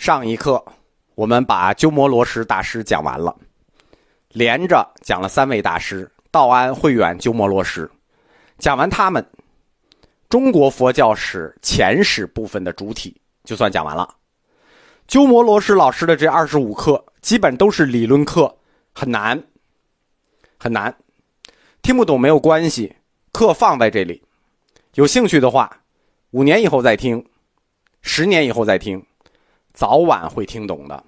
上一课我们把鸠摩罗什大师讲完了，连着讲了三位大师：道安、慧远、鸠摩罗什。讲完他们，中国佛教史前史部分的主体就算讲完了。鸠摩罗什老师的这二十五课基本都是理论课，很难，很难，听不懂没有关系，课放在这里，有兴趣的话，五年以后再听，十年以后再听。早晚会听懂的，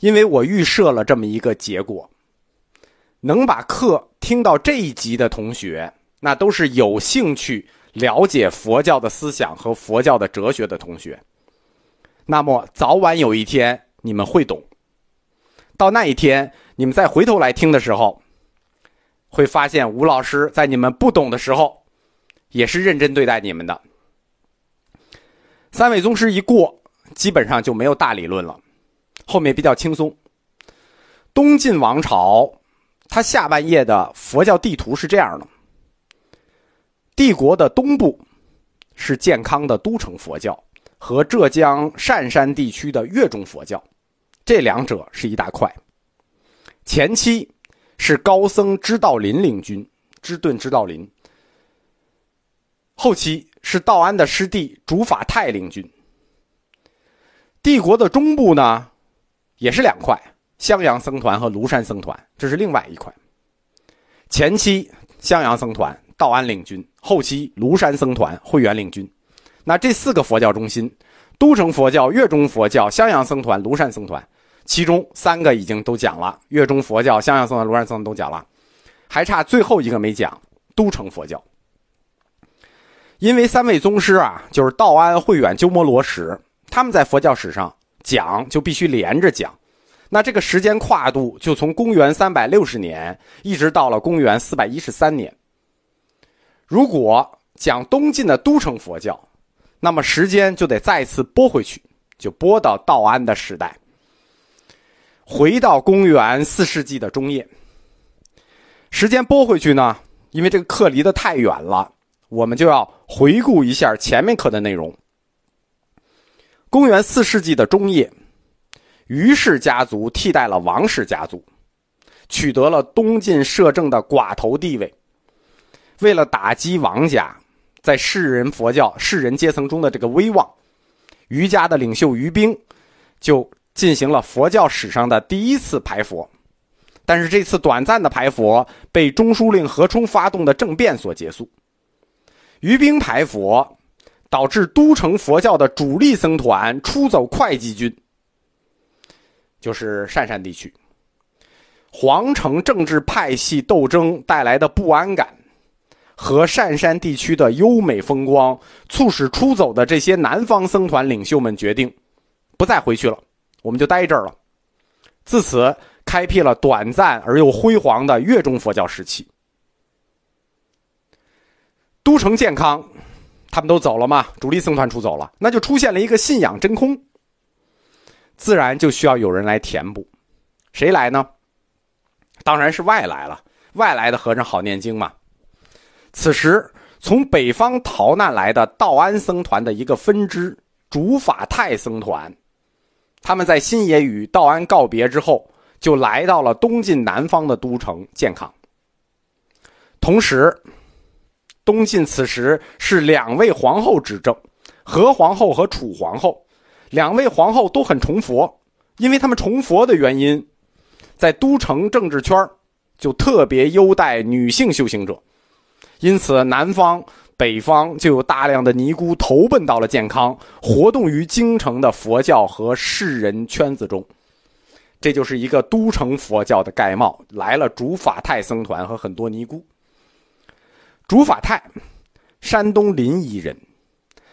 因为我预设了这么一个结果：能把课听到这一集的同学，那都是有兴趣了解佛教的思想和佛教的哲学的同学。那么早晚有一天你们会懂，到那一天你们再回头来听的时候，会发现吴老师在你们不懂的时候，也是认真对待你们的。三位宗师一过。基本上就没有大理论了，后面比较轻松。东晋王朝，它下半叶的佛教地图是这样的：帝国的东部是健康的都城佛教和浙江善山地区的越中佛教，这两者是一大块。前期是高僧知道林领军，知顿知道林；后期是道安的师弟竺法泰领军。帝国的中部呢，也是两块，襄阳僧团和庐山僧团，这是另外一块。前期襄阳僧团道安领军，后期庐山僧团慧远领军。那这四个佛教中心，都城佛教、越中佛教、襄阳僧团、庐山僧团，其中三个已经都讲了，越中佛教、襄阳僧团、庐山僧团都讲了，还差最后一个没讲，都城佛教。因为三位宗师啊，就是道安、慧远、鸠摩罗什。他们在佛教史上讲就必须连着讲，那这个时间跨度就从公元三百六十年一直到了公元四百一十三年。如果讲东晋的都城佛教，那么时间就得再次拨回去，就拨到道安的时代，回到公元四世纪的中叶。时间拨回去呢，因为这个课离得太远了，我们就要回顾一下前面课的内容。公元四世纪的中叶，于氏家族替代了王氏家族，取得了东晋摄政的寡头地位。为了打击王家在世人佛教世人阶层中的这个威望，于家的领袖于冰就进行了佛教史上的第一次排佛。但是这次短暂的排佛被中书令何冲发动的政变所结束。于冰排佛。导致都城佛教的主力僧团出走会稽军，就是汕山地区。皇城政治派系斗争带来的不安感，和汕山地区的优美风光，促使出走的这些南方僧团领袖们决定，不再回去了，我们就待这儿了。自此，开辟了短暂而又辉煌的越中佛教时期。都城健康。他们都走了嘛？主力僧团出走了，那就出现了一个信仰真空，自然就需要有人来填补。谁来呢？当然是外来了。外来的和尚好念经嘛。此时，从北方逃难来的道安僧团的一个分支竺法泰僧团，他们在新野与道安告别之后，就来到了东晋南方的都城建康。同时。东晋此时是两位皇后执政，何皇后和楚皇后，两位皇后都很崇佛，因为他们崇佛的原因，在都城政治圈就特别优待女性修行者，因此南方、北方就有大量的尼姑投奔到了健康，活动于京城的佛教和士人圈子中，这就是一个都城佛教的盖帽，来了竺法泰僧团和很多尼姑。竺法泰，山东临沂人。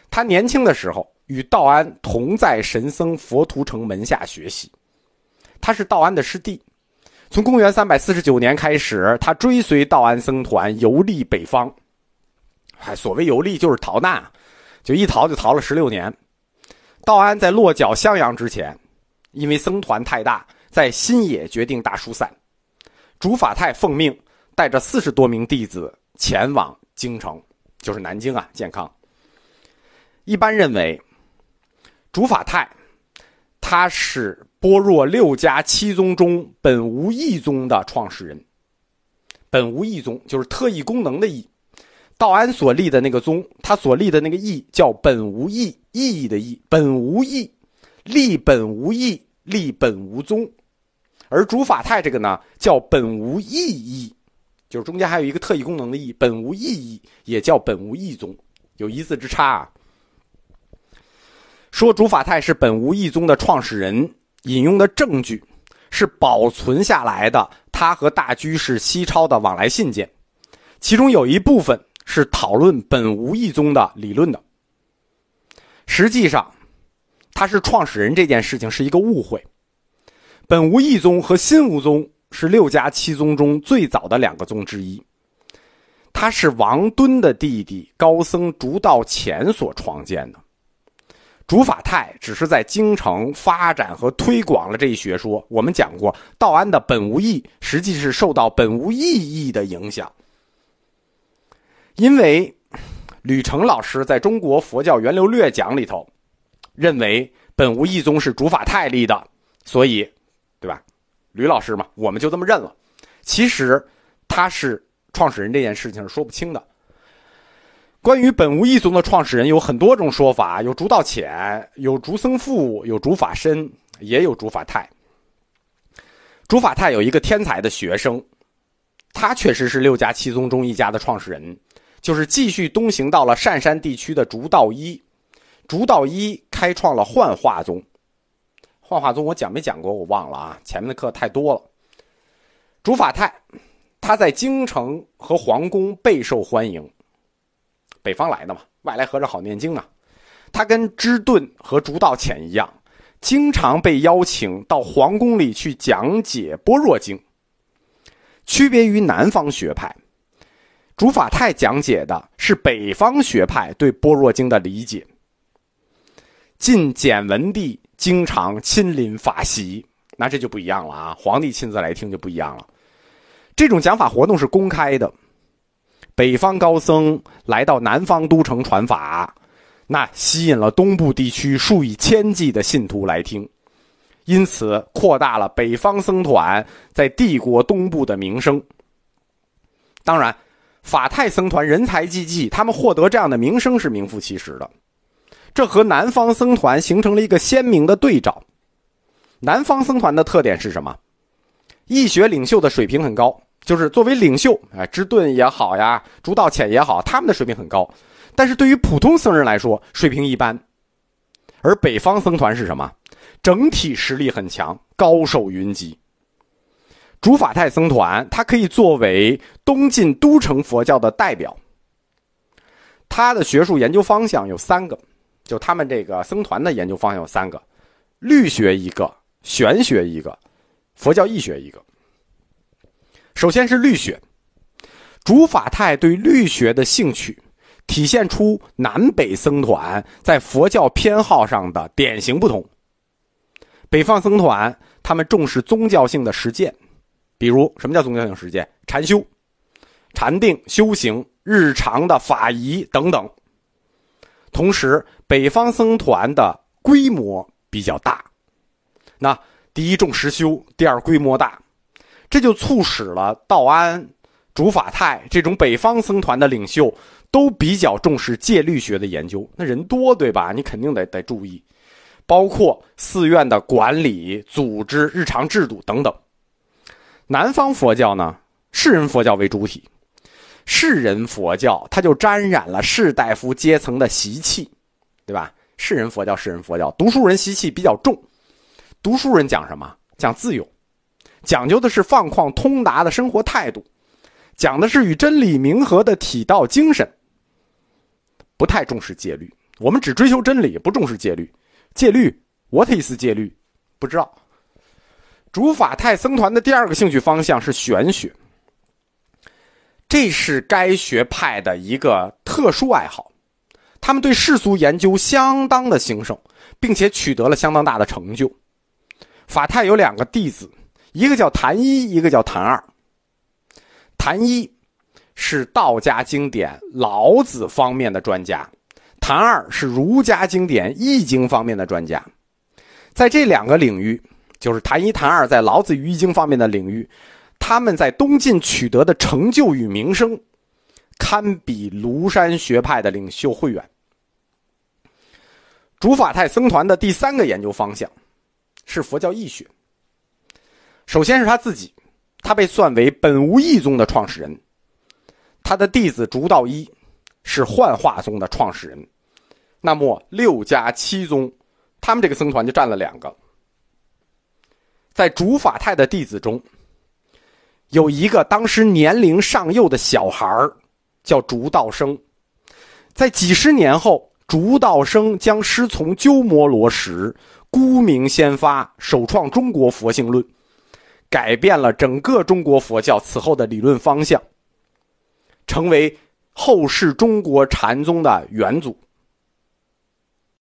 他年轻的时候与道安同在神僧佛图澄门下学习，他是道安的师弟。从公元三百四十九年开始，他追随道安僧团游历北方。哎，所谓游历就是逃难，就一逃就逃了十六年。道安在落脚襄阳之前，因为僧团太大，在新野决定大疏散。竺法泰奉命带着四十多名弟子。前往京城，就是南京啊，健康。一般认为，主法泰他是般若六家七宗中本无义宗的创始人。本无义宗就是特异功能的义，道安所立的那个宗，他所立的那个义叫本无义，意义的义，本无义，立本无义，立本无宗。而主法泰这个呢，叫本无意义，就是中间还有一个特异功能的异，本无意义，也叫本无异宗，有一字之差啊。说主法泰是本无义宗的创始人，引用的证据是保存下来的。他和大居士西超的往来信件，其中有一部分是讨论本无义宗的理论的。实际上，他是创始人这件事情是一个误会。本无义宗和新无宗是六家七宗中最早的两个宗之一。他是王敦的弟弟高僧竺道潜所创建的。竺法泰只是在京城发展和推广了这一学说。我们讲过，道安的本无义实际是受到本无意义的影响。因为吕澄老师在中国佛教源流略讲里头认为本无义宗是竺法泰立的，所以，对吧？吕老师嘛，我们就这么认了。其实他是创始人这件事情是说不清的。关于本无义宗的创始人有很多种说法，有竺道潜，有竺僧富，有竺法身，也有竺法泰。竺法泰有一个天才的学生，他确实是六家七宗中一家的创始人，就是继续东行到了鄯山地区的竺道一。竺道一开创了幻化宗，幻化宗我讲没讲过？我忘了啊，前面的课太多了。竺法泰，他在京城和皇宫备受欢迎。北方来的嘛，外来和尚好念经啊。他跟知顿和竺道潜一样，经常被邀请到皇宫里去讲解般若经。区别于南方学派，竺法泰讲解的是北方学派对般若经的理解。晋简文帝经常亲临法席，那这就不一样了啊！皇帝亲自来听就不一样了。这种讲法活动是公开的。北方高僧来到南方都城传法，那吸引了东部地区数以千计的信徒来听，因此扩大了北方僧团在帝国东部的名声。当然，法泰僧团人才济济，他们获得这样的名声是名副其实的。这和南方僧团形成了一个鲜明的对照。南方僧团的特点是什么？义学领袖的水平很高。就是作为领袖，哎，知顿也好呀，竺道潜也好，他们的水平很高，但是对于普通僧人来说，水平一般。而北方僧团是什么？整体实力很强，高手云集。竺法泰僧团，它可以作为东晋都城佛教的代表。他的学术研究方向有三个，就他们这个僧团的研究方向有三个：律学一个，玄学一个，佛教义学一个。首先是律学，竺法泰对律学的兴趣，体现出南北僧团在佛教偏好上的典型不同。北方僧团他们重视宗教性的实践，比如什么叫宗教性实践？禅修、禅定、修行、日常的法仪等等。同时，北方僧团的规模比较大，那第一重实修，第二规模大。这就促使了道安、竺法泰这种北方僧团的领袖都比较重视戒律学的研究。那人多，对吧？你肯定得得注意，包括寺院的管理、组织、日常制度等等。南方佛教呢，世人佛教为主体，士人佛教它就沾染了士大夫阶层的习气，对吧？士人佛教，士人佛教，读书人习气比较重。读书人讲什么？讲自由。讲究的是放旷通达的生活态度，讲的是与真理冥合的体道精神，不太重视戒律。我们只追求真理，不重视戒律。戒律，what is 戒律？不知道。主法泰僧团的第二个兴趣方向是玄学，这是该学派的一个特殊爱好。他们对世俗研究相当的兴盛，并且取得了相当大的成就。法泰有两个弟子。一个叫谭一，一个叫谭二。谭一是道家经典老子方面的专家，谭二是儒家经典易经方面的专家。在这两个领域，就是谭一谭二，在老子与易经方面的领域，他们在东晋取得的成就与名声，堪比庐山学派的领袖慧远。竺法泰僧团的第三个研究方向是佛教义学。首先是他自己，他被算为本无义宗的创始人。他的弟子竺道一是幻化宗的创始人。那么六家七宗，他们这个僧团就占了两个。在竺法泰的弟子中，有一个当时年龄尚幼的小孩叫竺道生。在几十年后，竺道生将师从鸠摩罗什，孤名先发，首创中国佛性论，改变了整个中国佛教此后的理论方向，成为后世中国禅宗的元祖。